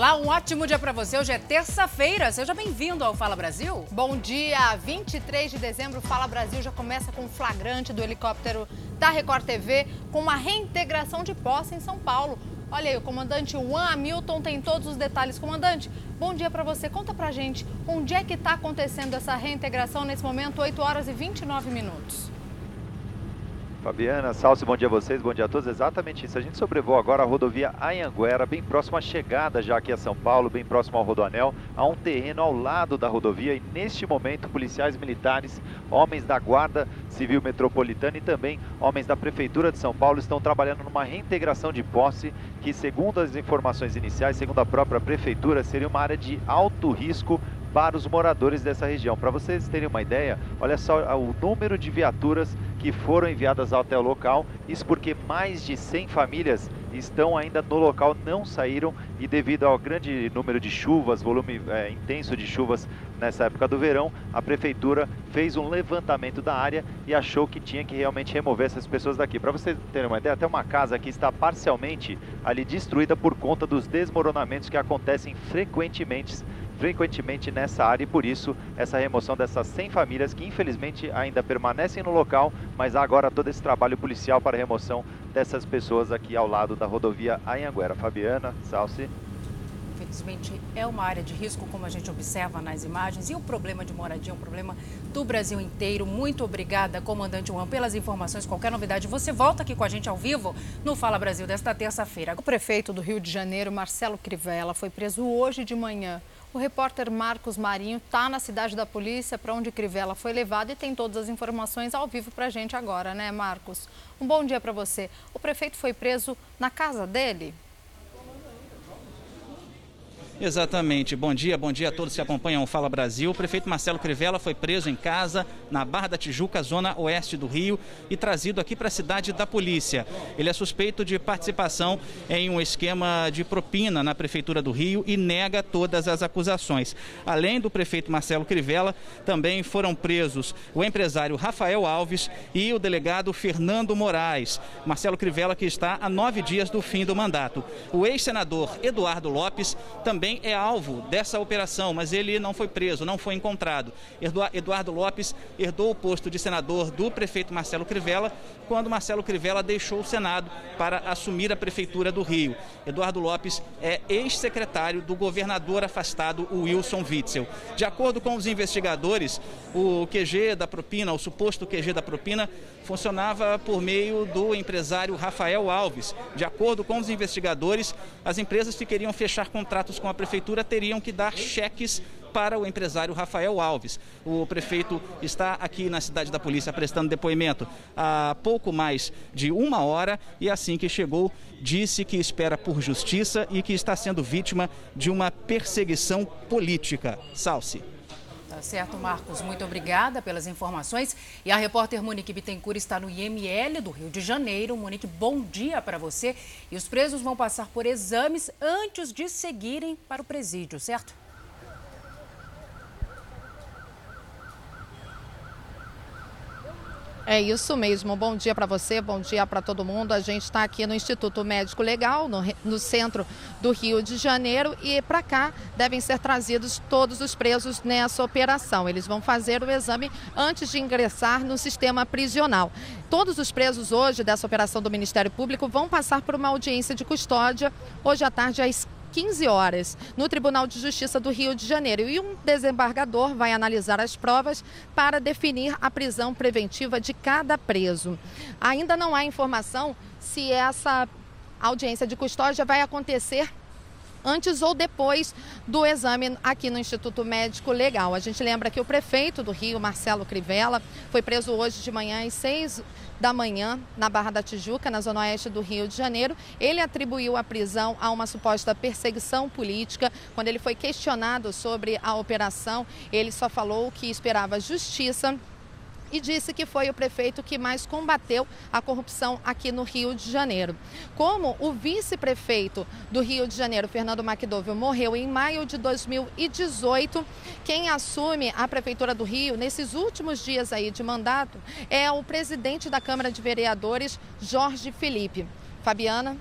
Olá, um ótimo dia para você. Hoje é terça-feira. Seja bem-vindo ao Fala Brasil. Bom dia. 23 de dezembro, Fala Brasil já começa com flagrante do helicóptero da Record TV com uma reintegração de posse em São Paulo. Olha aí, o comandante Juan Hamilton tem todos os detalhes. Comandante, bom dia para você. Conta pra gente onde é que está acontecendo essa reintegração nesse momento, 8 horas e 29 minutos. Fabiana, Salso, bom dia a vocês, bom dia a todos. Exatamente isso. A gente sobrevoa agora a rodovia Anhanguera, bem próximo à chegada já aqui a São Paulo, bem próximo ao Rodoanel. Há um terreno ao lado da rodovia e neste momento policiais militares, homens da Guarda Civil Metropolitana e também homens da Prefeitura de São Paulo estão trabalhando numa reintegração de posse que, segundo as informações iniciais, segundo a própria Prefeitura, seria uma área de alto risco para os moradores dessa região. Para vocês terem uma ideia, olha só o número de viaturas que foram enviadas até o local, isso porque mais de 100 famílias estão ainda no local, não saíram e devido ao grande número de chuvas, volume é, intenso de chuvas nessa época do verão, a prefeitura fez um levantamento da área e achou que tinha que realmente remover essas pessoas daqui. Para vocês terem uma ideia, até uma casa aqui está parcialmente ali destruída por conta dos desmoronamentos que acontecem frequentemente frequentemente nessa área e por isso essa remoção dessas 100 famílias que infelizmente ainda permanecem no local, mas há agora todo esse trabalho policial para a remoção dessas pessoas aqui ao lado da rodovia Anhanguera. Fabiana, Salsi. Infelizmente é uma área de risco, como a gente observa nas imagens, e o problema de moradia é um problema do Brasil inteiro. Muito obrigada, comandante Juan, pelas informações. Qualquer novidade, você volta aqui com a gente ao vivo no Fala Brasil desta terça-feira. O prefeito do Rio de Janeiro, Marcelo Crivella, foi preso hoje de manhã o repórter Marcos Marinho está na cidade da polícia, para onde Crivella foi levado e tem todas as informações ao vivo para a gente agora, né, Marcos? Um bom dia para você. O prefeito foi preso na casa dele? Exatamente. Bom dia, bom dia a todos que acompanham o Fala Brasil. O prefeito Marcelo Crivella foi preso em casa, na Barra da Tijuca, zona oeste do Rio, e trazido aqui para a cidade da polícia. Ele é suspeito de participação em um esquema de propina na Prefeitura do Rio e nega todas as acusações. Além do prefeito Marcelo Crivella, também foram presos o empresário Rafael Alves e o delegado Fernando Moraes. Marcelo Crivella, que está a nove dias do fim do mandato. O ex-senador Eduardo Lopes também também é alvo dessa operação, mas ele não foi preso, não foi encontrado. Eduardo Lopes herdou o posto de senador do prefeito Marcelo Crivella quando Marcelo Crivella deixou o Senado para assumir a prefeitura do Rio. Eduardo Lopes é ex-secretário do governador afastado Wilson Witzel. De acordo com os investigadores, o QG da propina, o suposto QG da propina, funcionava por meio do empresário Rafael Alves. De acordo com os investigadores, as empresas que queriam fechar contratos com a prefeitura teriam que dar cheques para o empresário Rafael Alves. O prefeito está aqui na cidade da polícia prestando depoimento há pouco mais de uma hora e assim que chegou disse que espera por justiça e que está sendo vítima de uma perseguição política. Salce. Tá certo, Marcos. Muito obrigada pelas informações. E a repórter Monique Bittencourt está no IML do Rio de Janeiro. Monique, bom dia para você. E os presos vão passar por exames antes de seguirem para o presídio, certo? É isso mesmo. Bom dia para você, bom dia para todo mundo. A gente está aqui no Instituto Médico Legal, no, no centro do Rio de Janeiro, e para cá devem ser trazidos todos os presos nessa operação. Eles vão fazer o exame antes de ingressar no sistema prisional. Todos os presos hoje dessa operação do Ministério Público vão passar por uma audiência de custódia hoje à tarde às 15 horas no Tribunal de Justiça do Rio de Janeiro. E um desembargador vai analisar as provas para definir a prisão preventiva de cada preso. Ainda não há informação se essa audiência de custódia vai acontecer antes ou depois do exame aqui no Instituto Médico Legal. A gente lembra que o prefeito do Rio, Marcelo Crivella, foi preso hoje de manhã às seis da manhã na Barra da Tijuca, na zona oeste do Rio de Janeiro. Ele atribuiu a prisão a uma suposta perseguição política. Quando ele foi questionado sobre a operação, ele só falou que esperava justiça e disse que foi o prefeito que mais combateu a corrupção aqui no Rio de Janeiro. Como o vice-prefeito do Rio de Janeiro, Fernando McDowell, morreu em maio de 2018, quem assume a prefeitura do Rio nesses últimos dias aí de mandato é o presidente da Câmara de Vereadores, Jorge Felipe. Fabiana?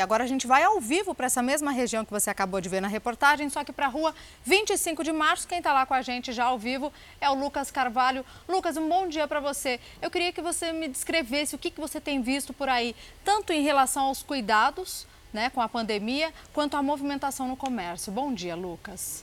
E agora a gente vai ao vivo para essa mesma região que você acabou de ver na reportagem, só que para a rua 25 de março. Quem está lá com a gente já ao vivo é o Lucas Carvalho. Lucas, um bom dia para você. Eu queria que você me descrevesse o que, que você tem visto por aí, tanto em relação aos cuidados né, com a pandemia, quanto à movimentação no comércio. Bom dia, Lucas.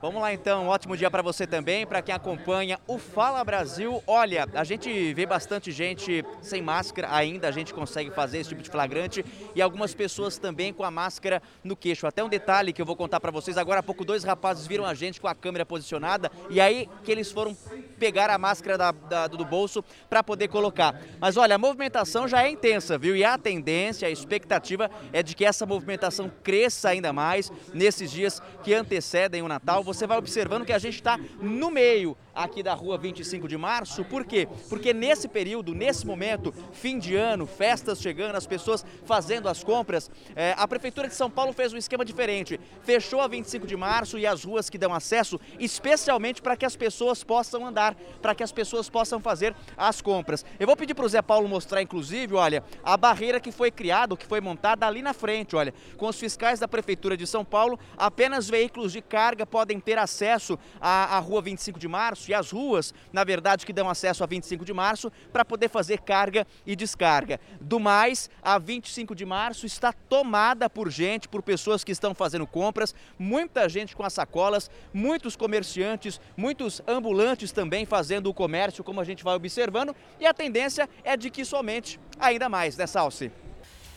Vamos lá então, um ótimo dia para você também, para quem acompanha o Fala Brasil. Olha, a gente vê bastante gente sem máscara ainda, a gente consegue fazer esse tipo de flagrante e algumas pessoas também com a máscara no queixo. Até um detalhe que eu vou contar para vocês, agora há pouco dois rapazes viram a gente com a câmera posicionada e aí que eles foram pegar a máscara da, da, do bolso para poder colocar. Mas olha, a movimentação já é intensa, viu? E a tendência, a expectativa é de que essa movimentação cresça ainda mais nesses dias que antecedem o Natal você vai observando que a gente está no meio aqui da rua 25 de março. Por quê? Porque nesse período, nesse momento, fim de ano, festas chegando, as pessoas fazendo as compras, é, a Prefeitura de São Paulo fez um esquema diferente. Fechou a 25 de março e as ruas que dão acesso, especialmente para que as pessoas possam andar, para que as pessoas possam fazer as compras. Eu vou pedir para o Zé Paulo mostrar, inclusive, olha, a barreira que foi criada, que foi montada ali na frente, olha, com os fiscais da Prefeitura de São Paulo, apenas veículos de carga podem ter acesso à, à rua 25 de março e às ruas, na verdade, que dão acesso a 25 de março para poder fazer carga e descarga. Do mais, a 25 de março está tomada por gente, por pessoas que estão fazendo compras, muita gente com as sacolas, muitos comerciantes, muitos ambulantes também fazendo o comércio, como a gente vai observando, e a tendência é de que somente ainda mais, né, Salsi?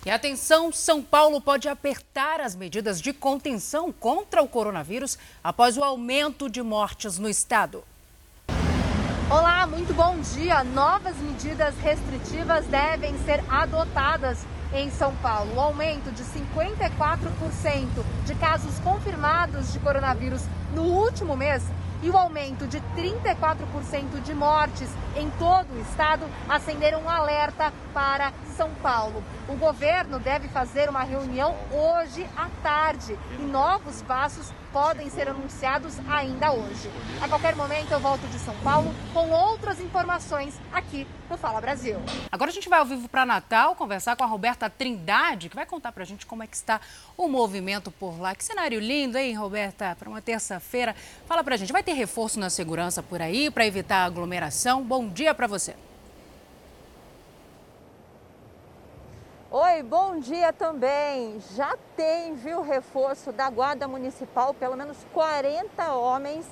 E atenção, São Paulo pode apertar as medidas de contenção contra o coronavírus após o aumento de mortes no estado. Olá, muito bom dia. Novas medidas restritivas devem ser adotadas em São Paulo. O aumento de 54% de casos confirmados de coronavírus no último mês e o aumento de 34% de mortes em todo o estado acenderam um alerta para São Paulo. O governo deve fazer uma reunião hoje à tarde e novos passos podem ser anunciados ainda hoje. A qualquer momento eu volto de São Paulo com outras informações aqui no Fala Brasil. Agora a gente vai ao vivo para Natal conversar com a Roberta Trindade, que vai contar para a gente como é que está o movimento por lá. Que cenário lindo, hein, Roberta? Para uma terça-feira. Fala para a gente, vai ter reforço na segurança por aí para evitar aglomeração? Bom dia para você. Oi, bom dia também. Já tem, viu, reforço da Guarda Municipal, pelo menos 40 homens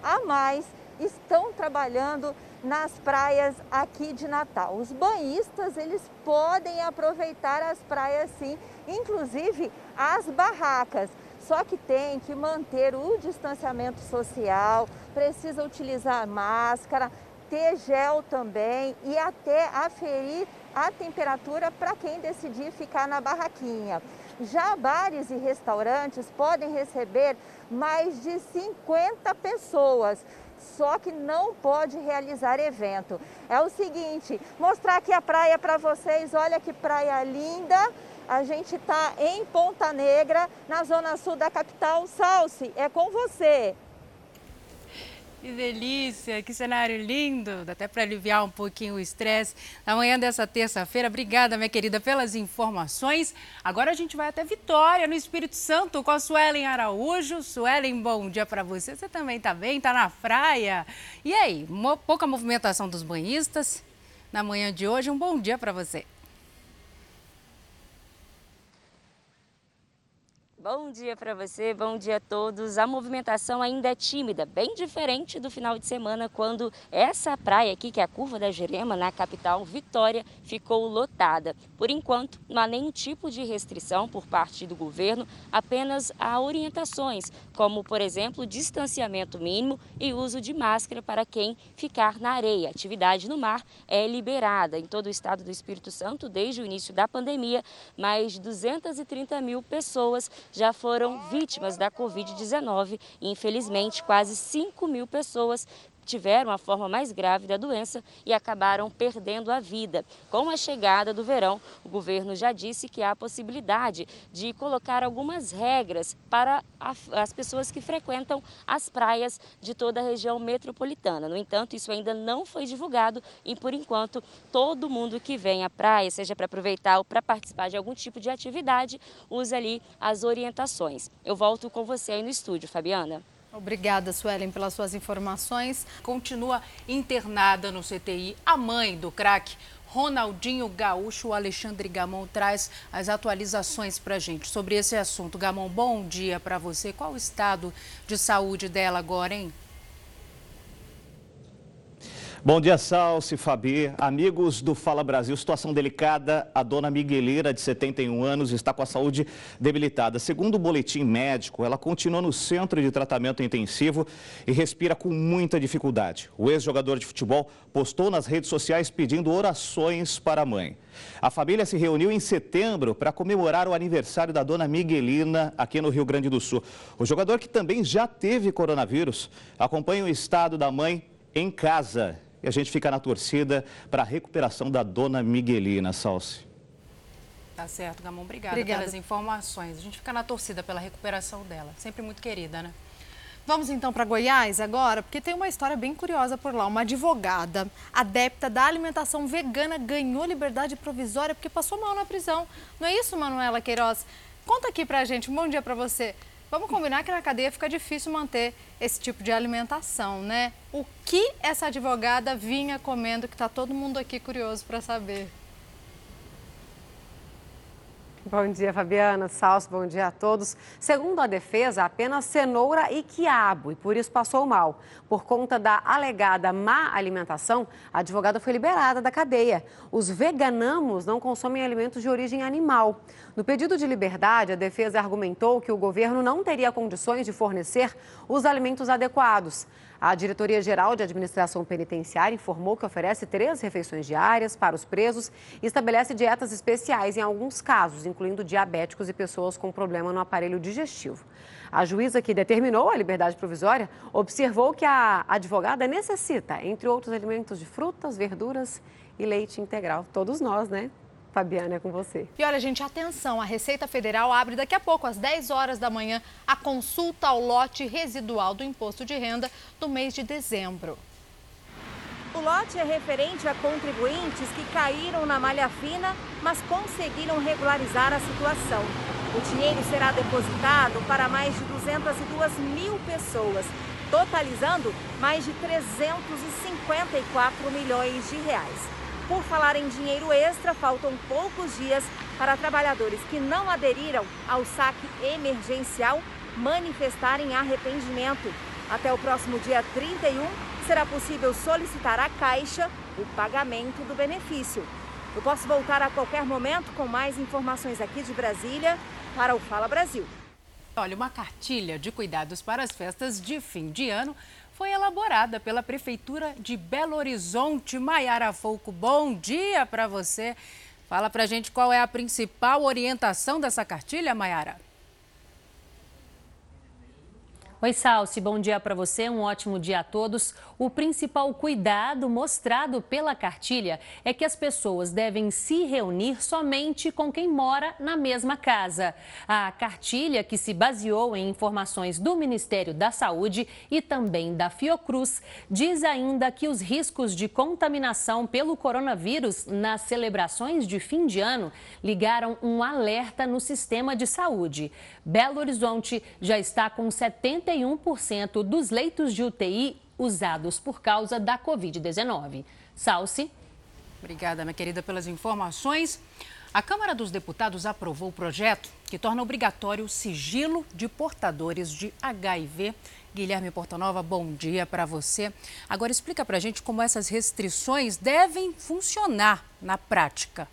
a mais estão trabalhando nas praias aqui de Natal. Os banhistas, eles podem aproveitar as praias sim, inclusive as barracas. Só que tem que manter o distanciamento social, precisa utilizar máscara, ter gel também e até aferir a temperatura para quem decidir ficar na barraquinha. Já bares e restaurantes podem receber mais de 50 pessoas, só que não pode realizar evento. É o seguinte, mostrar aqui a praia para vocês, olha que praia linda. A gente está em Ponta Negra, na zona sul da capital. Salsi, é com você. Que delícia, que cenário lindo, dá até para aliviar um pouquinho o estresse na manhã dessa terça-feira. Obrigada, minha querida, pelas informações. Agora a gente vai até Vitória, no Espírito Santo, com a Suelen Araújo. Suelen, bom dia para você. Você também está bem? Está na praia? E aí, pouca movimentação dos banhistas na manhã de hoje. Um bom dia para você. Bom dia para você, bom dia a todos. A movimentação ainda é tímida, bem diferente do final de semana, quando essa praia aqui, que é a Curva da Jurema, na capital Vitória, ficou lotada. Por enquanto, não há nenhum tipo de restrição por parte do governo, apenas há orientações, como, por exemplo, distanciamento mínimo e uso de máscara para quem ficar na areia. Atividade no mar é liberada em todo o estado do Espírito Santo desde o início da pandemia. Mais de 230 mil pessoas já foram vítimas da Covid-19 e, infelizmente, quase 5 mil pessoas tiveram a forma mais grave da doença e acabaram perdendo a vida. Com a chegada do verão, o governo já disse que há a possibilidade de colocar algumas regras para as pessoas que frequentam as praias de toda a região metropolitana. No entanto, isso ainda não foi divulgado e, por enquanto, todo mundo que vem à praia, seja para aproveitar ou para participar de algum tipo de atividade, usa ali as orientações. Eu volto com você aí no estúdio, Fabiana. Obrigada, Suelen, pelas suas informações. Continua internada no CTI a mãe do craque Ronaldinho Gaúcho. Alexandre Gamon traz as atualizações para a gente sobre esse assunto. Gamon, bom dia para você. Qual o estado de saúde dela agora, hein? Bom dia, Salsi, Fabi, amigos do Fala Brasil. Situação delicada, a dona Migueleira, de 71 anos, está com a saúde debilitada. Segundo o boletim médico, ela continua no centro de tratamento intensivo e respira com muita dificuldade. O ex-jogador de futebol postou nas redes sociais pedindo orações para a mãe. A família se reuniu em setembro para comemorar o aniversário da dona Miguelina aqui no Rio Grande do Sul. O jogador que também já teve coronavírus acompanha o estado da mãe em casa e a gente fica na torcida para a recuperação da dona Miguelina, Salsi. Tá certo, Gamon. Obrigada, Obrigada pelas informações. A gente fica na torcida pela recuperação dela. Sempre muito querida, né? Vamos então para Goiás agora, porque tem uma história bem curiosa por lá. Uma advogada adepta da alimentação vegana ganhou liberdade provisória porque passou mal na prisão. Não é isso, Manuela Queiroz? Conta aqui pra gente. Um bom dia para você. Vamos combinar que na cadeia fica difícil manter esse tipo de alimentação, né? O que essa advogada vinha comendo que está todo mundo aqui curioso para saber? Bom dia, Fabiana. Salso, bom dia a todos. Segundo a defesa, apenas cenoura e quiabo e por isso passou mal. Por conta da alegada má alimentação, a advogada foi liberada da cadeia. Os veganamos não consomem alimentos de origem animal. No pedido de liberdade, a defesa argumentou que o governo não teria condições de fornecer os alimentos adequados. A Diretoria-Geral de Administração Penitenciária informou que oferece três refeições diárias para os presos e estabelece dietas especiais em alguns casos, incluindo diabéticos e pessoas com problema no aparelho digestivo. A juíza que determinou a liberdade provisória observou que a advogada necessita, entre outros alimentos, de frutas, verduras e leite integral. Todos nós, né? Fabiana, é com você. E olha, gente, atenção, a Receita Federal abre daqui a pouco, às 10 horas da manhã, a consulta ao lote residual do imposto de renda do mês de dezembro. O lote é referente a contribuintes que caíram na malha fina, mas conseguiram regularizar a situação. O dinheiro será depositado para mais de 202 mil pessoas, totalizando mais de 354 milhões de reais. Por falar em dinheiro extra, faltam poucos dias para trabalhadores que não aderiram ao saque emergencial manifestarem arrependimento. Até o próximo dia 31, será possível solicitar à Caixa o pagamento do benefício. Eu posso voltar a qualquer momento com mais informações aqui de Brasília para o Fala Brasil. Olha, uma cartilha de cuidados para as festas de fim de ano foi elaborada pela Prefeitura de Belo Horizonte. Maiara Folco, bom dia para você. Fala para gente qual é a principal orientação dessa cartilha, Maiara. Oi, Salsi, bom dia para você, um ótimo dia a todos. O principal cuidado mostrado pela cartilha é que as pessoas devem se reunir somente com quem mora na mesma casa. A cartilha, que se baseou em informações do Ministério da Saúde e também da Fiocruz, diz ainda que os riscos de contaminação pelo coronavírus nas celebrações de fim de ano ligaram um alerta no sistema de saúde. Belo Horizonte já está com 70 41% dos leitos de UTI usados por causa da Covid-19. Salsi. Obrigada, minha querida, pelas informações. A Câmara dos Deputados aprovou o projeto que torna obrigatório o sigilo de portadores de HIV. Guilherme Portanova, bom dia para você. Agora explica para a gente como essas restrições devem funcionar na prática.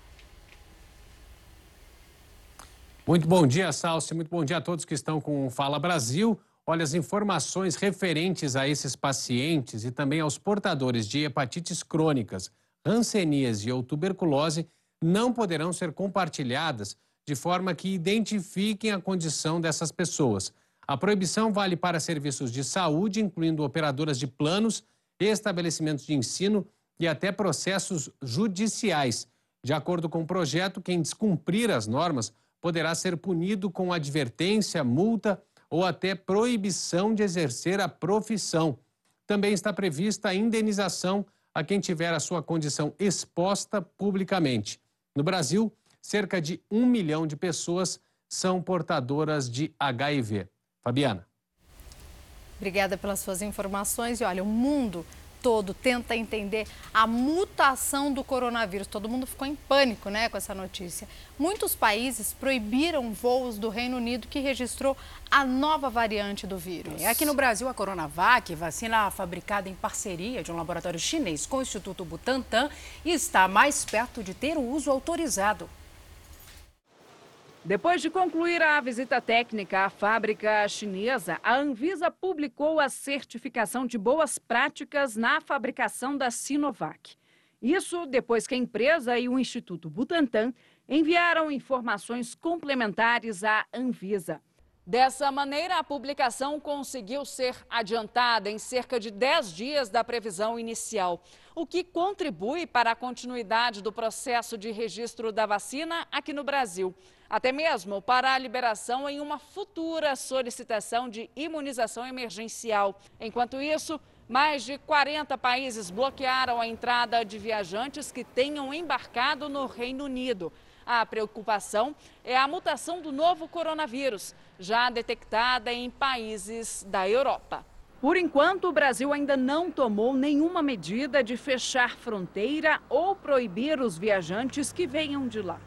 Muito bom dia, Salsi. Muito bom dia a todos que estão com o Fala Brasil. Olha, as informações referentes a esses pacientes e também aos portadores de hepatites crônicas, hanseníase ou tuberculose não poderão ser compartilhadas de forma que identifiquem a condição dessas pessoas. A proibição vale para serviços de saúde, incluindo operadoras de planos, estabelecimentos de ensino e até processos judiciais. De acordo com o projeto, quem descumprir as normas poderá ser punido com advertência, multa ou até proibição de exercer a profissão. Também está prevista a indenização a quem tiver a sua condição exposta publicamente. No Brasil, cerca de um milhão de pessoas são portadoras de HIV. Fabiana. Obrigada pelas suas informações. E olha, o mundo todo tenta entender a mutação do coronavírus. Todo mundo ficou em pânico né, com essa notícia. Muitos países proibiram voos do Reino Unido que registrou a nova variante do vírus. É, aqui no Brasil, a Coronavac, vacina fabricada em parceria de um laboratório chinês com o Instituto Butantan, está mais perto de ter o uso autorizado. Depois de concluir a visita técnica à fábrica chinesa, a Anvisa publicou a certificação de boas práticas na fabricação da Sinovac. Isso depois que a empresa e o Instituto Butantan enviaram informações complementares à Anvisa. Dessa maneira, a publicação conseguiu ser adiantada em cerca de 10 dias da previsão inicial, o que contribui para a continuidade do processo de registro da vacina aqui no Brasil até mesmo para a liberação em uma futura solicitação de imunização emergencial. Enquanto isso, mais de 40 países bloquearam a entrada de viajantes que tenham embarcado no Reino Unido. A preocupação é a mutação do novo coronavírus, já detectada em países da Europa. Por enquanto, o Brasil ainda não tomou nenhuma medida de fechar fronteira ou proibir os viajantes que venham de lá.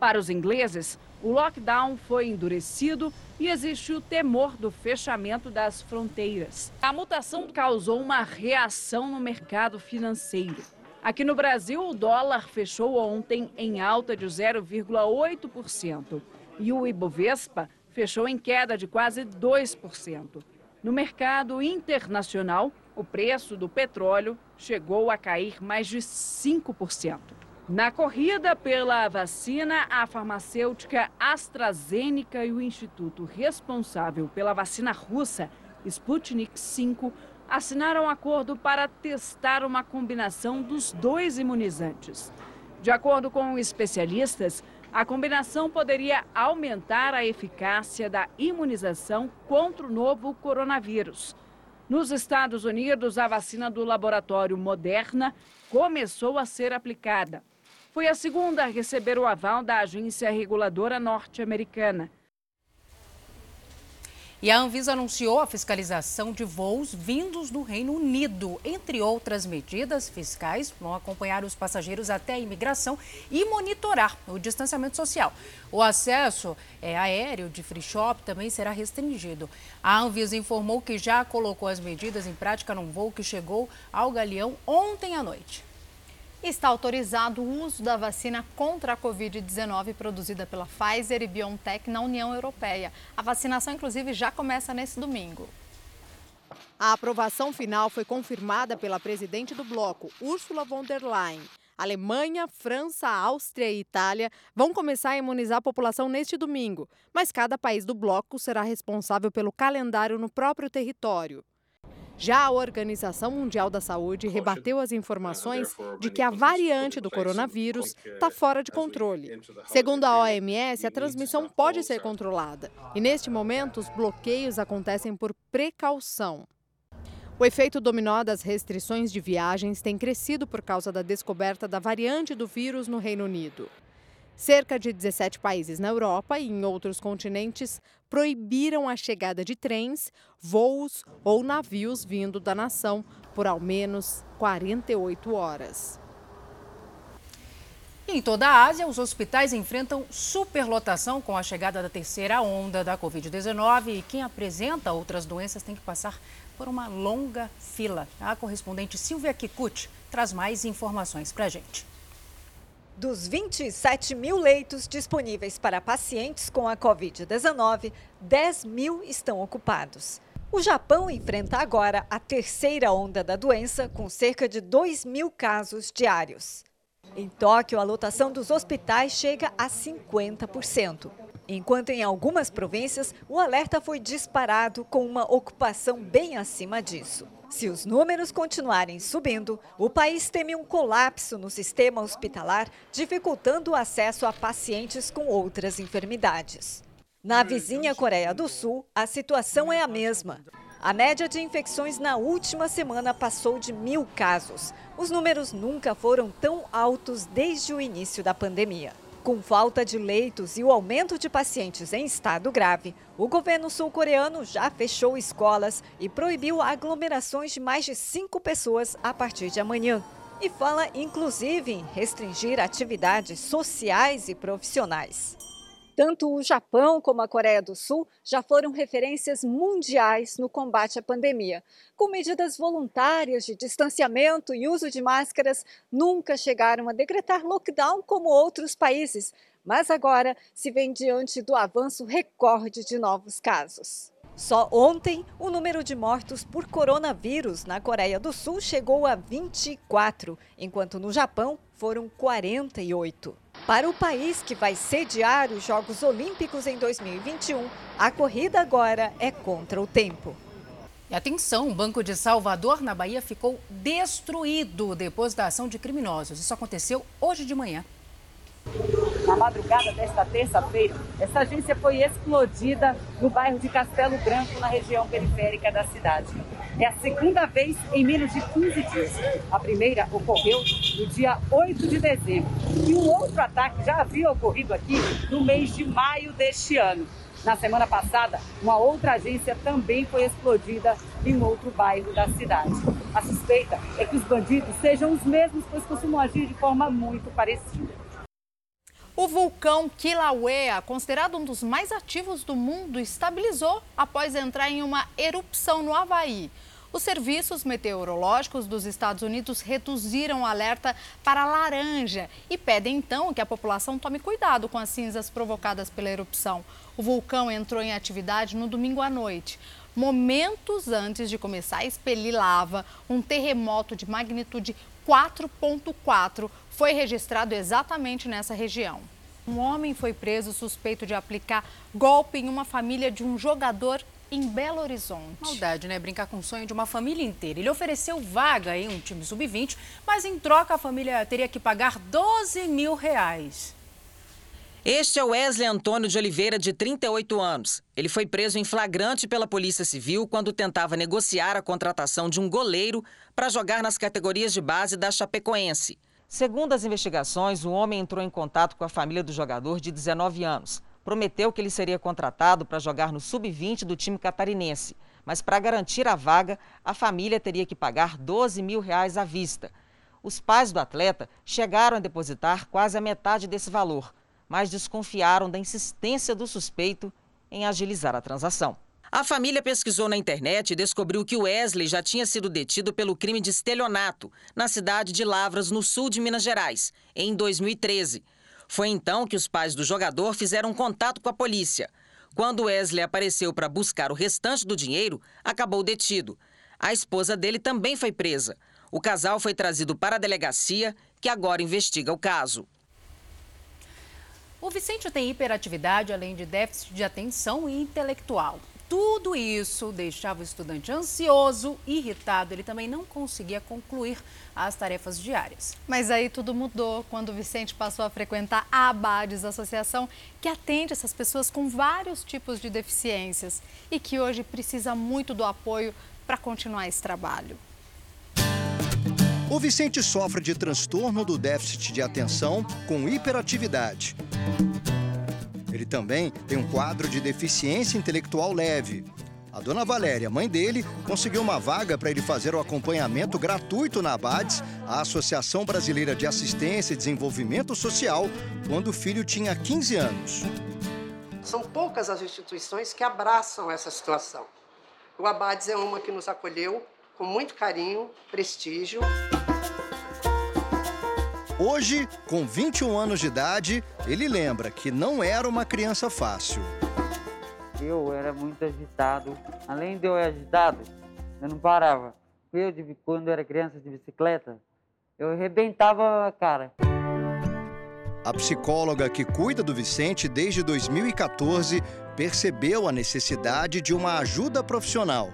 Para os ingleses, o lockdown foi endurecido e existe o temor do fechamento das fronteiras. A mutação causou uma reação no mercado financeiro. Aqui no Brasil, o dólar fechou ontem em alta de 0,8% e o Ibovespa fechou em queda de quase 2%. No mercado internacional, o preço do petróleo chegou a cair mais de 5%. Na corrida pela vacina, a farmacêutica AstraZeneca e o instituto responsável pela vacina russa, Sputnik V, assinaram um acordo para testar uma combinação dos dois imunizantes. De acordo com especialistas, a combinação poderia aumentar a eficácia da imunização contra o novo coronavírus. Nos Estados Unidos, a vacina do laboratório Moderna começou a ser aplicada foi a segunda a receber o aval da agência reguladora norte-americana. E a Anvisa anunciou a fiscalização de voos vindos do Reino Unido. Entre outras medidas fiscais, vão acompanhar os passageiros até a imigração e monitorar o distanciamento social. O acesso é, aéreo de free shop também será restringido. A Anvisa informou que já colocou as medidas em prática num voo que chegou ao Galeão ontem à noite. Está autorizado o uso da vacina contra a Covid-19 produzida pela Pfizer e BioNTech na União Europeia. A vacinação, inclusive, já começa nesse domingo. A aprovação final foi confirmada pela presidente do bloco, Ursula von der Leyen. Alemanha, França, Áustria e Itália vão começar a imunizar a população neste domingo, mas cada país do bloco será responsável pelo calendário no próprio território. Já a Organização Mundial da Saúde rebateu as informações de que a variante do coronavírus está fora de controle. Segundo a OMS, a transmissão pode ser controlada e, neste momento, os bloqueios acontecem por precaução. O efeito dominó das restrições de viagens tem crescido por causa da descoberta da variante do vírus no Reino Unido. Cerca de 17 países na Europa e em outros continentes proibiram a chegada de trens, voos ou navios vindo da nação por ao menos 48 horas. Em toda a Ásia, os hospitais enfrentam superlotação com a chegada da terceira onda da Covid-19 e quem apresenta outras doenças tem que passar por uma longa fila. A correspondente Silvia Kikuchi traz mais informações para a gente. Dos 27 mil leitos disponíveis para pacientes com a Covid-19, 10 mil estão ocupados. O Japão enfrenta agora a terceira onda da doença, com cerca de 2 mil casos diários. Em Tóquio, a lotação dos hospitais chega a 50%. Enquanto em algumas províncias, o alerta foi disparado com uma ocupação bem acima disso. Se os números continuarem subindo, o país teme um colapso no sistema hospitalar, dificultando o acesso a pacientes com outras enfermidades. Na vizinha Coreia do Sul, a situação é a mesma. A média de infecções na última semana passou de mil casos. Os números nunca foram tão altos desde o início da pandemia. Com falta de leitos e o aumento de pacientes em estado grave, o governo sul-coreano já fechou escolas e proibiu aglomerações de mais de cinco pessoas a partir de amanhã. E fala inclusive em restringir atividades sociais e profissionais. Tanto o Japão como a Coreia do Sul já foram referências mundiais no combate à pandemia. Com medidas voluntárias de distanciamento e uso de máscaras, nunca chegaram a decretar lockdown como outros países, mas agora se vem diante do avanço recorde de novos casos. Só ontem, o número de mortos por coronavírus na Coreia do Sul chegou a 24, enquanto no Japão foram 48. Para o país que vai sediar os Jogos Olímpicos em 2021, a corrida agora é contra o tempo. E atenção, o Banco de Salvador, na Bahia, ficou destruído depois da ação de criminosos. Isso aconteceu hoje de manhã. Na madrugada desta terça-feira, essa agência foi explodida no bairro de Castelo Branco, na região periférica da cidade. É a segunda vez em menos de 15 dias. A primeira ocorreu no dia 8 de dezembro. E um outro ataque já havia ocorrido aqui no mês de maio deste ano. Na semana passada, uma outra agência também foi explodida em outro bairro da cidade. A suspeita é que os bandidos sejam os mesmos, pois costumam agir de forma muito parecida. O vulcão Kilauea, considerado um dos mais ativos do mundo, estabilizou após entrar em uma erupção no Havaí. Os serviços meteorológicos dos Estados Unidos reduziram o alerta para laranja e pedem então que a população tome cuidado com as cinzas provocadas pela erupção. O vulcão entrou em atividade no domingo à noite. Momentos antes de começar a expelir lava, um terremoto de magnitude 4.4 foi registrado exatamente nessa região. Um homem foi preso suspeito de aplicar golpe em uma família de um jogador em Belo Horizonte. Maldade, né? Brincar com o sonho de uma família inteira. Ele ofereceu vaga em um time sub-20, mas em troca a família teria que pagar 12 mil reais. Este é Wesley Antônio de Oliveira, de 38 anos. Ele foi preso em flagrante pela Polícia Civil quando tentava negociar a contratação de um goleiro para jogar nas categorias de base da Chapecoense. Segundo as investigações, o homem entrou em contato com a família do jogador de 19 anos. Prometeu que ele seria contratado para jogar no sub-20 do time catarinense. Mas para garantir a vaga, a família teria que pagar 12 mil reais à vista. Os pais do atleta chegaram a depositar quase a metade desse valor mas desconfiaram da insistência do suspeito em agilizar a transação. A família pesquisou na internet e descobriu que Wesley já tinha sido detido pelo crime de estelionato na cidade de Lavras, no sul de Minas Gerais, em 2013. Foi então que os pais do jogador fizeram contato com a polícia. Quando Wesley apareceu para buscar o restante do dinheiro, acabou detido. A esposa dele também foi presa. O casal foi trazido para a delegacia, que agora investiga o caso. O Vicente tem hiperatividade, além de déficit de atenção e intelectual. Tudo isso deixava o estudante ansioso, irritado. Ele também não conseguia concluir as tarefas diárias. Mas aí tudo mudou quando o Vicente passou a frequentar a Abades, associação que atende essas pessoas com vários tipos de deficiências e que hoje precisa muito do apoio para continuar esse trabalho. O Vicente sofre de transtorno do déficit de atenção com hiperatividade. Ele também tem um quadro de deficiência intelectual leve. A dona Valéria, mãe dele, conseguiu uma vaga para ele fazer o acompanhamento gratuito na ABADES, a Associação Brasileira de Assistência e Desenvolvimento Social, quando o filho tinha 15 anos. São poucas as instituições que abraçam essa situação. O ABADES é uma que nos acolheu com muito carinho, prestígio. Hoje, com 21 anos de idade, ele lembra que não era uma criança fácil. Eu era muito agitado. Além de eu agitado, eu não parava. Eu, quando eu era criança de bicicleta, Eu arrebentava a cara. A psicóloga que cuida do Vicente desde 2014 percebeu a necessidade de uma ajuda profissional.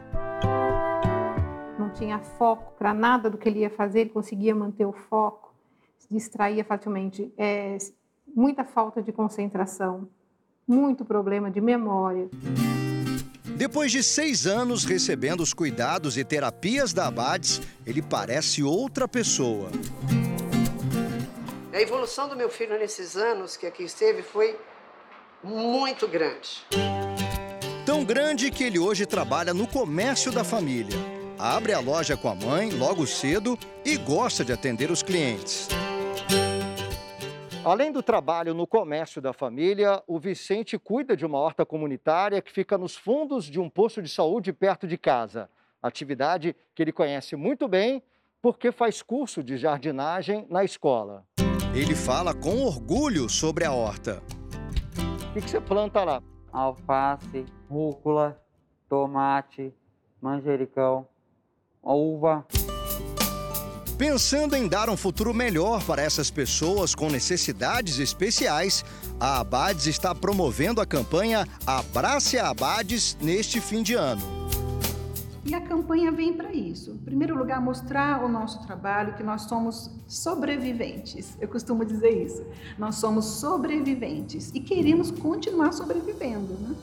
Não tinha foco para nada do que ele ia fazer, ele conseguia manter o foco, distraía facilmente. É, muita falta de concentração, muito problema de memória. Depois de seis anos recebendo os cuidados e terapias da Abades, ele parece outra pessoa. A evolução do meu filho nesses anos que aqui esteve foi muito grande. Tão grande que ele hoje trabalha no comércio da família. Abre a loja com a mãe logo cedo e gosta de atender os clientes. Além do trabalho no comércio da família, o Vicente cuida de uma horta comunitária que fica nos fundos de um posto de saúde perto de casa. Atividade que ele conhece muito bem porque faz curso de jardinagem na escola. Ele fala com orgulho sobre a horta. O que, que você planta lá? Alface, rúcula, tomate, manjericão, uva. Pensando em dar um futuro melhor para essas pessoas com necessidades especiais, a Abades está promovendo a campanha Abrace a Abades neste fim de ano. E a campanha vem para isso. Em primeiro lugar, mostrar o nosso trabalho, que nós somos sobreviventes. Eu costumo dizer isso. Nós somos sobreviventes e queremos continuar sobrevivendo. Né?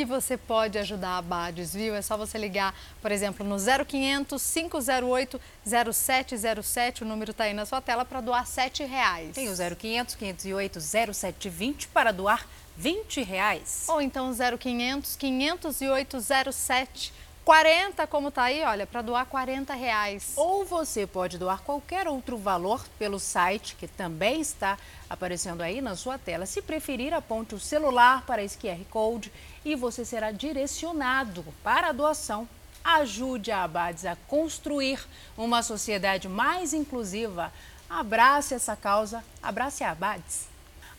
E você pode ajudar a Bades, viu? É só você ligar, por exemplo, no 0500 508 0707, o número está aí na sua tela, para doar R$ reais. Tem o 0500 508 0720 para doar 20 reais. Ou então 0500 508 07 40, como tá aí, olha, para doar 40 reais. Ou você pode doar qualquer outro valor pelo site, que também está aparecendo aí na sua tela. Se preferir, aponte o celular para esse QR Code e você será direcionado para a doação. Ajude a Abades a construir uma sociedade mais inclusiva. Abrace essa causa, abrace a Abades.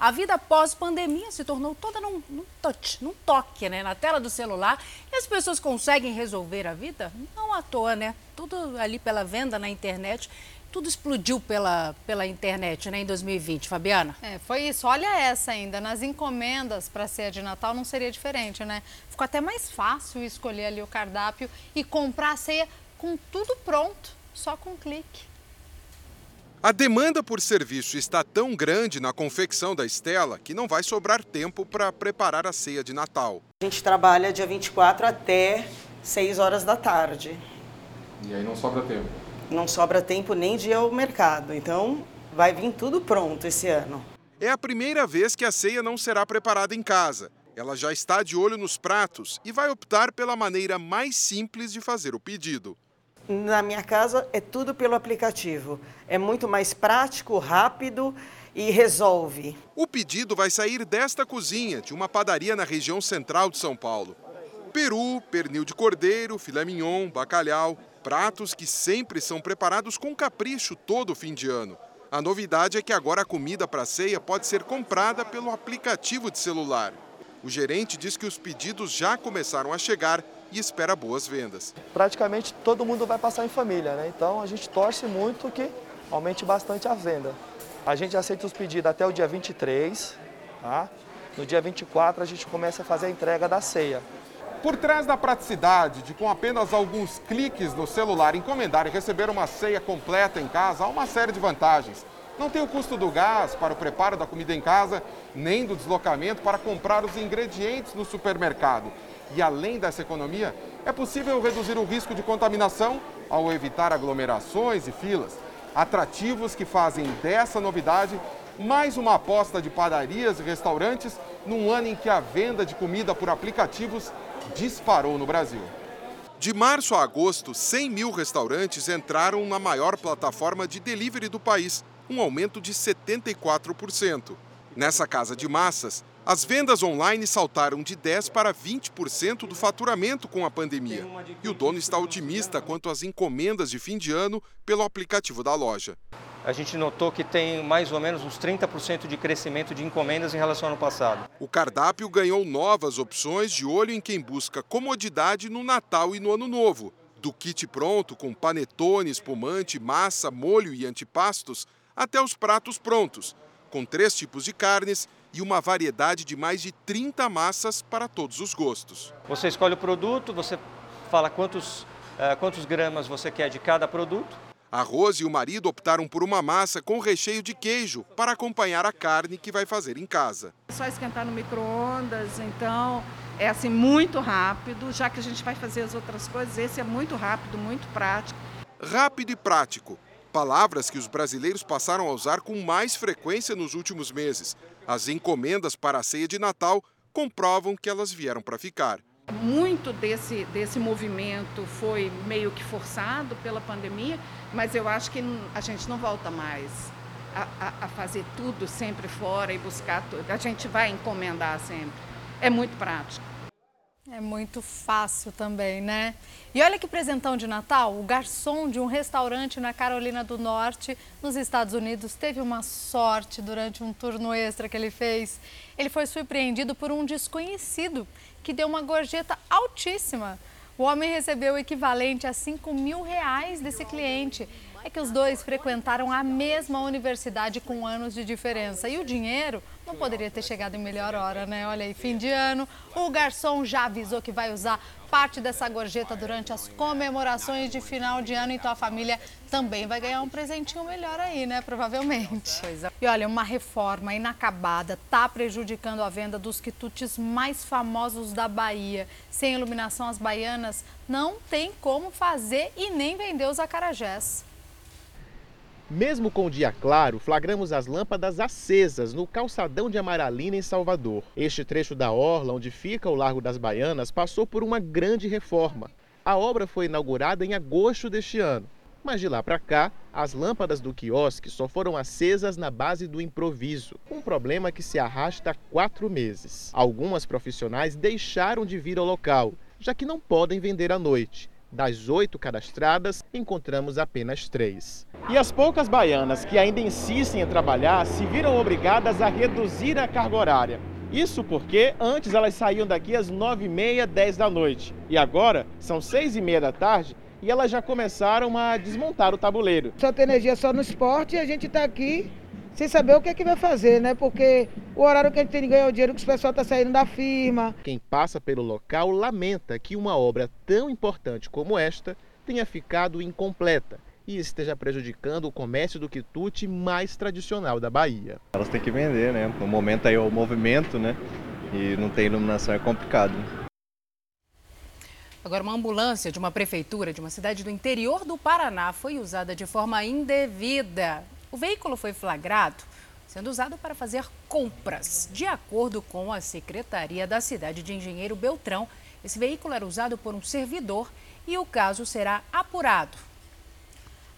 A vida pós-pandemia se tornou toda num, num touch, num toque, né? Na tela do celular. E as pessoas conseguem resolver a vida? Não à toa, né? Tudo ali pela venda na internet tudo explodiu pela, pela internet né, em 2020, Fabiana? É, foi isso. Olha essa ainda, nas encomendas para ceia de Natal não seria diferente, né? Ficou até mais fácil escolher ali o cardápio e comprar a ceia com tudo pronto, só com um clique. A demanda por serviço está tão grande na confecção da Estela que não vai sobrar tempo para preparar a ceia de Natal. A gente trabalha dia 24 até 6 horas da tarde. E aí não sobra tempo? Não sobra tempo nem de ir ao mercado. Então vai vir tudo pronto esse ano. É a primeira vez que a ceia não será preparada em casa. Ela já está de olho nos pratos e vai optar pela maneira mais simples de fazer o pedido. Na minha casa é tudo pelo aplicativo. É muito mais prático, rápido e resolve. O pedido vai sair desta cozinha de uma padaria na região central de São Paulo. Peru, pernil de cordeiro, filé mignon, bacalhau, pratos que sempre são preparados com capricho todo fim de ano. A novidade é que agora a comida para ceia pode ser comprada pelo aplicativo de celular. O gerente diz que os pedidos já começaram a chegar e espera boas vendas. Praticamente todo mundo vai passar em família, né? Então a gente torce muito que aumente bastante a venda. A gente aceita os pedidos até o dia 23, tá? No dia 24 a gente começa a fazer a entrega da ceia. Por trás da praticidade de com apenas alguns cliques no celular encomendar e receber uma ceia completa em casa, há uma série de vantagens. Não tem o custo do gás para o preparo da comida em casa, nem do deslocamento para comprar os ingredientes no supermercado. E além dessa economia, é possível reduzir o risco de contaminação ao evitar aglomerações e filas. Atrativos que fazem dessa novidade mais uma aposta de padarias e restaurantes num ano em que a venda de comida por aplicativos disparou no Brasil. De março a agosto, 100 mil restaurantes entraram na maior plataforma de delivery do país, um aumento de 74%. Nessa casa de massas, as vendas online saltaram de 10% para 20% do faturamento com a pandemia. E o dono está otimista quanto às encomendas de fim de ano pelo aplicativo da loja. A gente notou que tem mais ou menos uns 30% de crescimento de encomendas em relação ao ano passado. O cardápio ganhou novas opções de olho em quem busca comodidade no Natal e no Ano Novo. Do kit pronto, com panetone, espumante, massa, molho e antipastos, até os pratos prontos, com três tipos de carnes e uma variedade de mais de 30 massas para todos os gostos. Você escolhe o produto, você fala quantos, uh, quantos gramas você quer de cada produto. A Rose e o marido optaram por uma massa com recheio de queijo para acompanhar a carne que vai fazer em casa. É só esquentar no micro-ondas, então é assim muito rápido, já que a gente vai fazer as outras coisas, esse é muito rápido, muito prático. Rápido e prático. Palavras que os brasileiros passaram a usar com mais frequência nos últimos meses. As encomendas para a ceia de Natal comprovam que elas vieram para ficar. Muito desse, desse movimento foi meio que forçado pela pandemia, mas eu acho que a gente não volta mais a, a, a fazer tudo sempre fora e buscar tudo. A gente vai encomendar sempre. É muito prático. É muito fácil também, né? E olha que presentão de Natal, o garçom de um restaurante na Carolina do Norte, nos Estados Unidos, teve uma sorte durante um turno extra que ele fez. Ele foi surpreendido por um desconhecido que deu uma gorjeta altíssima. O homem recebeu o equivalente a 5 mil reais desse cliente é que os dois frequentaram a mesma universidade com anos de diferença. E o dinheiro não poderia ter chegado em melhor hora, né? Olha aí, fim de ano, o garçom já avisou que vai usar parte dessa gorjeta durante as comemorações de final de ano, então a família também vai ganhar um presentinho melhor aí, né? Provavelmente. É. E olha, uma reforma inacabada está prejudicando a venda dos quitutes mais famosos da Bahia. Sem iluminação, as baianas não tem como fazer e nem vender os acarajés. Mesmo com o dia claro, flagramos as lâmpadas acesas no calçadão de Amaralina, em Salvador. Este trecho da orla, onde fica o Largo das Baianas, passou por uma grande reforma. A obra foi inaugurada em agosto deste ano. Mas de lá para cá, as lâmpadas do quiosque só foram acesas na base do improviso, um problema que se arrasta há quatro meses. Algumas profissionais deixaram de vir ao local, já que não podem vender à noite. Das oito cadastradas, encontramos apenas três. E as poucas baianas que ainda insistem em trabalhar se viram obrigadas a reduzir a carga horária. Isso porque antes elas saíam daqui às nove e meia, dez da noite. E agora são seis e meia da tarde e elas já começaram a desmontar o tabuleiro. Só tem energia só no esporte e a gente está aqui sem saber o que é que vai fazer, né? Porque o horário que a gente tem de ganhar o dinheiro que o pessoal está saindo da firma. Quem passa pelo local lamenta que uma obra tão importante como esta tenha ficado incompleta e esteja prejudicando o comércio do quitute mais tradicional da Bahia. Elas têm que vender, né? No momento aí é o movimento, né? E não tem iluminação é complicado. Agora, uma ambulância de uma prefeitura de uma cidade do interior do Paraná foi usada de forma indevida o veículo foi flagrado sendo usado para fazer compras. De acordo com a Secretaria da cidade de Engenheiro Beltrão, esse veículo era usado por um servidor e o caso será apurado.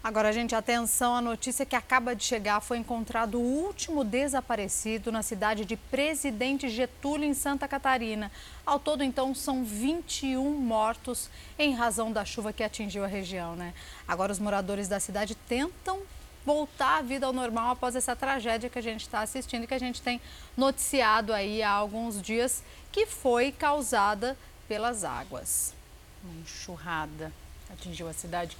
Agora, gente, atenção, a notícia que acaba de chegar foi encontrado o último desaparecido na cidade de Presidente Getúlio, em Santa Catarina. Ao todo, então, são 21 mortos em razão da chuva que atingiu a região, né? Agora, os moradores da cidade tentam voltar à vida ao normal após essa tragédia que a gente está assistindo e que a gente tem noticiado aí há alguns dias, que foi causada pelas águas. Uma enxurrada atingiu a cidade.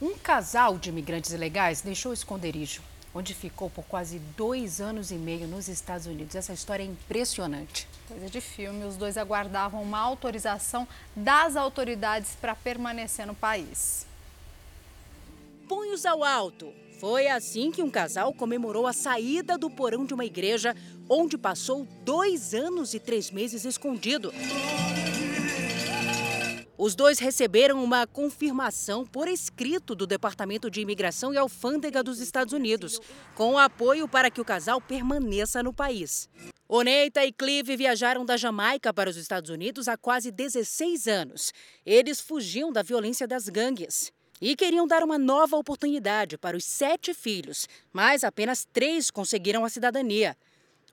Um casal de imigrantes ilegais deixou o esconderijo, onde ficou por quase dois anos e meio nos Estados Unidos. Essa história é impressionante. Coisa de filme, os dois aguardavam uma autorização das autoridades para permanecer no país. Punhos ao alto, foi assim que um casal comemorou a saída do porão de uma igreja onde passou dois anos e três meses escondido. Os dois receberam uma confirmação por escrito do Departamento de Imigração e Alfândega dos Estados Unidos, com apoio para que o casal permaneça no país. Oneita e Clive viajaram da Jamaica para os Estados Unidos há quase 16 anos. Eles fugiam da violência das gangues e queriam dar uma nova oportunidade para os sete filhos, mas apenas três conseguiram a cidadania.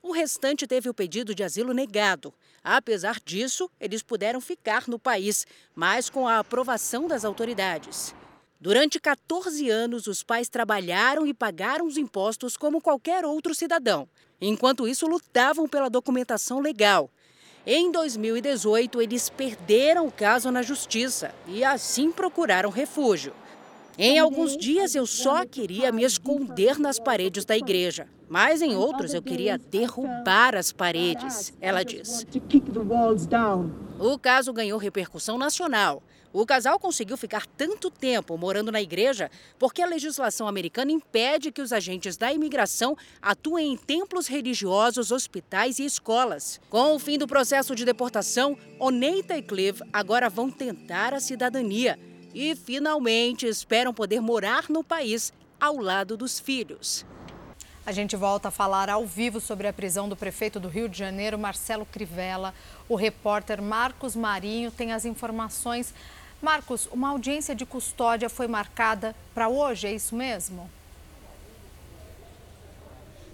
O restante teve o pedido de asilo negado. Apesar disso, eles puderam ficar no país, mas com a aprovação das autoridades. Durante 14 anos, os pais trabalharam e pagaram os impostos como qualquer outro cidadão. Enquanto isso, lutavam pela documentação legal. Em 2018, eles perderam o caso na justiça e assim procuraram refúgio. Em alguns dias eu só queria me esconder nas paredes da igreja, mas em outros eu queria derrubar as paredes, ela diz. O caso ganhou repercussão nacional. O casal conseguiu ficar tanto tempo morando na igreja porque a legislação americana impede que os agentes da imigração atuem em templos religiosos, hospitais e escolas. Com o fim do processo de deportação, Oneita e Clive agora vão tentar a cidadania e finalmente esperam poder morar no país ao lado dos filhos. A gente volta a falar ao vivo sobre a prisão do prefeito do Rio de Janeiro, Marcelo Crivella. O repórter Marcos Marinho tem as informações. Marcos, uma audiência de custódia foi marcada para hoje, é isso mesmo?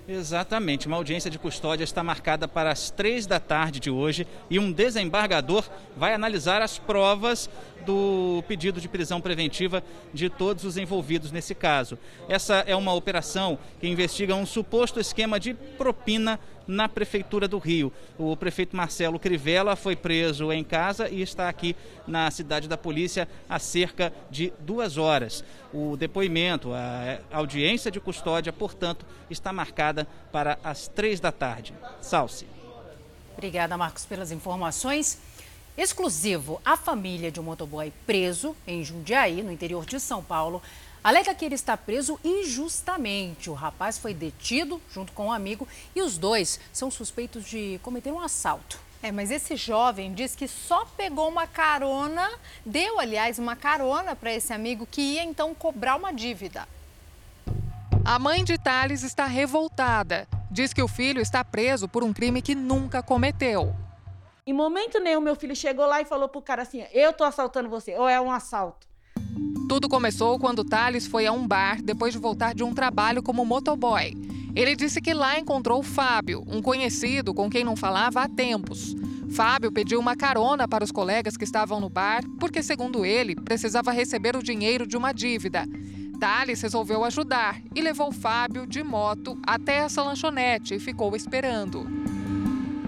Exatamente. Uma audiência de custódia está marcada para as três da tarde de hoje e um desembargador vai analisar as provas do pedido de prisão preventiva de todos os envolvidos nesse caso. Essa é uma operação que investiga um suposto esquema de propina na Prefeitura do Rio. O prefeito Marcelo Crivella foi preso em casa e está aqui na cidade da polícia há cerca de duas horas. O depoimento, a audiência de custódia, portanto, está marcada para as três da tarde. Salce. Obrigada, Marcos, pelas informações. Exclusivo, a família de um motoboy preso em Jundiaí, no interior de São Paulo, alega que ele está preso injustamente. O rapaz foi detido junto com um amigo e os dois são suspeitos de cometer um assalto. É, mas esse jovem diz que só pegou uma carona, deu, aliás, uma carona para esse amigo que ia então cobrar uma dívida. A mãe de Thales está revoltada. Diz que o filho está preso por um crime que nunca cometeu. Em momento nenhum, meu filho chegou lá e falou pro cara assim: Eu tô assaltando você, ou é um assalto. Tudo começou quando Thales foi a um bar depois de voltar de um trabalho como motoboy. Ele disse que lá encontrou Fábio, um conhecido com quem não falava há tempos. Fábio pediu uma carona para os colegas que estavam no bar, porque, segundo ele, precisava receber o dinheiro de uma dívida. Thales resolveu ajudar e levou Fábio de moto até essa lanchonete e ficou esperando.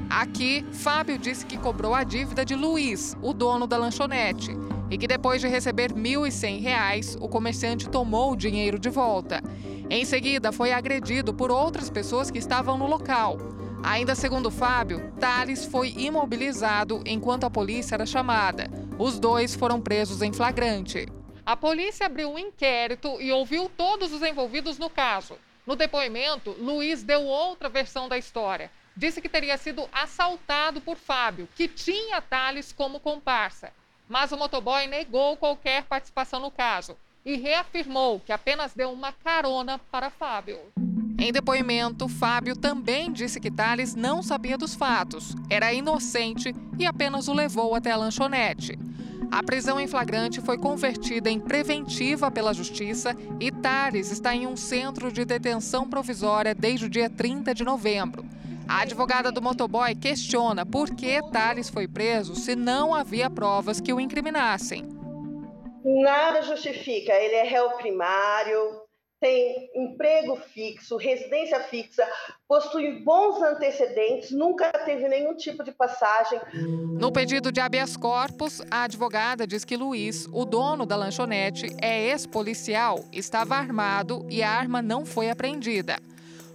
Aqui, Fábio disse que cobrou a dívida de Luiz, o dono da lanchonete, e que depois de receber R$ 1.100, o comerciante tomou o dinheiro de volta. Em seguida, foi agredido por outras pessoas que estavam no local. Ainda segundo Fábio, Thales foi imobilizado enquanto a polícia era chamada. Os dois foram presos em flagrante. A polícia abriu um inquérito e ouviu todos os envolvidos no caso. No depoimento, Luiz deu outra versão da história disse que teria sido assaltado por Fábio, que tinha Thales como comparsa. Mas o motoboy negou qualquer participação no caso e reafirmou que apenas deu uma carona para Fábio. Em depoimento, Fábio também disse que Thales não sabia dos fatos, era inocente e apenas o levou até a lanchonete. A prisão em flagrante foi convertida em preventiva pela Justiça e Thales está em um centro de detenção provisória desde o dia 30 de novembro. A advogada do motoboy questiona por que Thales foi preso se não havia provas que o incriminassem. Nada justifica. Ele é réu primário, tem emprego fixo, residência fixa, possui bons antecedentes, nunca teve nenhum tipo de passagem. No pedido de habeas corpus, a advogada diz que Luiz, o dono da lanchonete, é ex-policial, estava armado e a arma não foi apreendida.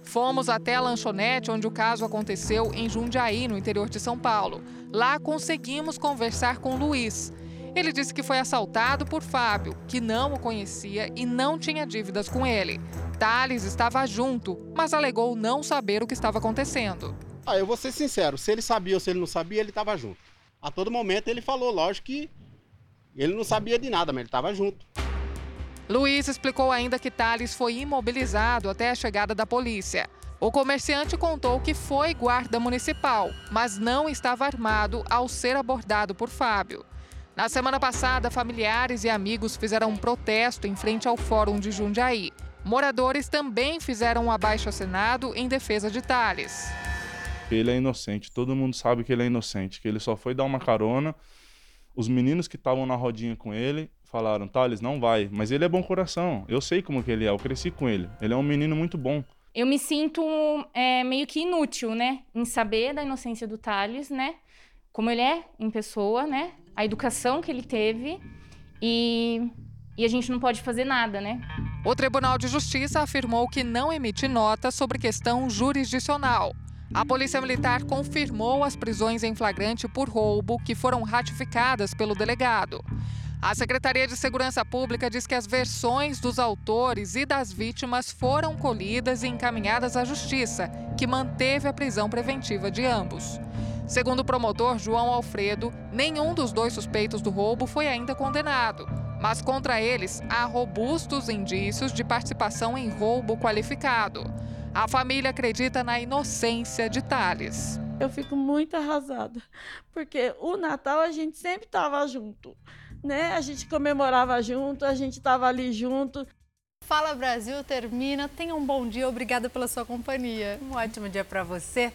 Fomos até a lanchonete onde o caso aconteceu em Jundiaí, no interior de São Paulo. Lá conseguimos conversar com Luiz. Ele disse que foi assaltado por Fábio, que não o conhecia e não tinha dívidas com ele. Thales estava junto, mas alegou não saber o que estava acontecendo. Ah, eu vou ser sincero, se ele sabia ou se ele não sabia, ele estava junto. A todo momento ele falou, lógico que ele não sabia de nada, mas ele estava junto. Luiz explicou ainda que Thales foi imobilizado até a chegada da polícia. O comerciante contou que foi guarda municipal, mas não estava armado ao ser abordado por Fábio. Na semana passada, familiares e amigos fizeram um protesto em frente ao Fórum de Jundiaí. Moradores também fizeram um abaixo-assinado em defesa de Thales. Ele é inocente, todo mundo sabe que ele é inocente, que ele só foi dar uma carona. Os meninos que estavam na rodinha com ele falaram, Thales, não vai. Mas ele é bom coração. Eu sei como que ele é, eu cresci com ele. Ele é um menino muito bom. Eu me sinto é, meio que inútil, né? Em saber da inocência do Thales, né? como ele é em pessoa, né? A educação que ele teve e, e a gente não pode fazer nada, né? O Tribunal de Justiça afirmou que não emite nota sobre questão jurisdicional. A Polícia Militar confirmou as prisões em flagrante por roubo que foram ratificadas pelo delegado. A Secretaria de Segurança Pública diz que as versões dos autores e das vítimas foram colhidas e encaminhadas à Justiça, que manteve a prisão preventiva de ambos. Segundo o promotor João Alfredo, nenhum dos dois suspeitos do roubo foi ainda condenado, mas contra eles há robustos indícios de participação em roubo qualificado. A família acredita na inocência de Thales. Eu fico muito arrasada, porque o Natal a gente sempre estava junto né? A gente comemorava junto, a gente estava ali junto. Fala Brasil termina. Tenha um bom dia. Obrigada pela sua companhia. Um ótimo dia para você.